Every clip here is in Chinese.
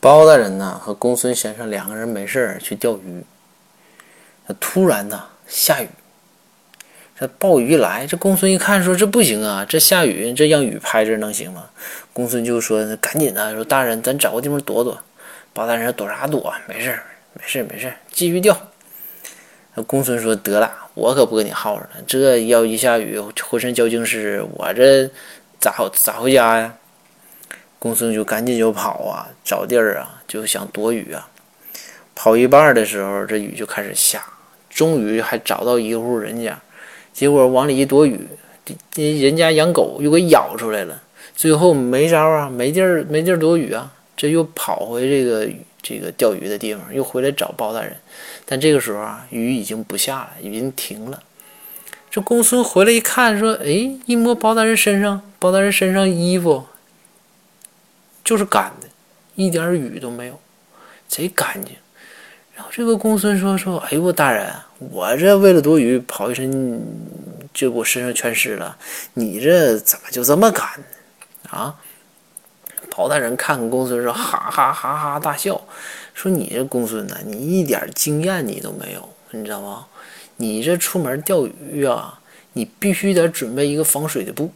包大人呢和公孙先生两个人没事去钓鱼，突然呢下雨，这暴雨一来，这公孙一看说这不行啊，这下雨这让雨拍着能行吗？公孙就说赶紧的说大人咱找个地方躲躲。包大人说躲啥躲？没事没事没事，继续钓。公孙说得了，我可不跟你耗着了，这要一下雨浑身交精湿，我这咋咋回家呀？公孙就赶紧就跑啊，找地儿啊，就想躲雨啊。跑一半的时候，这雨就开始下，终于还找到一户人家，结果往里一躲雨，人家养狗又给咬出来了。最后没招啊，没地儿没地儿躲雨啊，这又跑回这个这个钓鱼的地方，又回来找包大人。但这个时候啊，雨已经不下了，已经停了。这公孙回来一看，说：“哎，一摸包大人身上，包大人身上衣服。”就是干的，一点雨都没有，贼干净。然后这个公孙说：“说，哎呦，大人，我这为了躲雨跑一身，就我身上全湿了。你这怎么就这么干呢？啊？”包大人看看公孙说：“哈哈哈哈大笑，说你这公孙呢，你一点经验你都没有，你知道吗？你这出门钓鱼啊，你必须得准备一个防水的布。”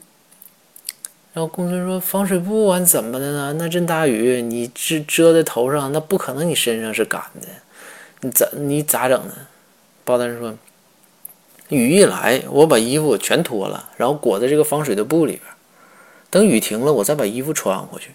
然后公孙说：“防水布完怎么的呢？那阵大雨，你遮遮在头上，那不可能你身上是干的，你怎你咋整呢？”包大人说：“雨一来，我把衣服全脱了，然后裹在这个防水的布里边，等雨停了，我再把衣服穿回去。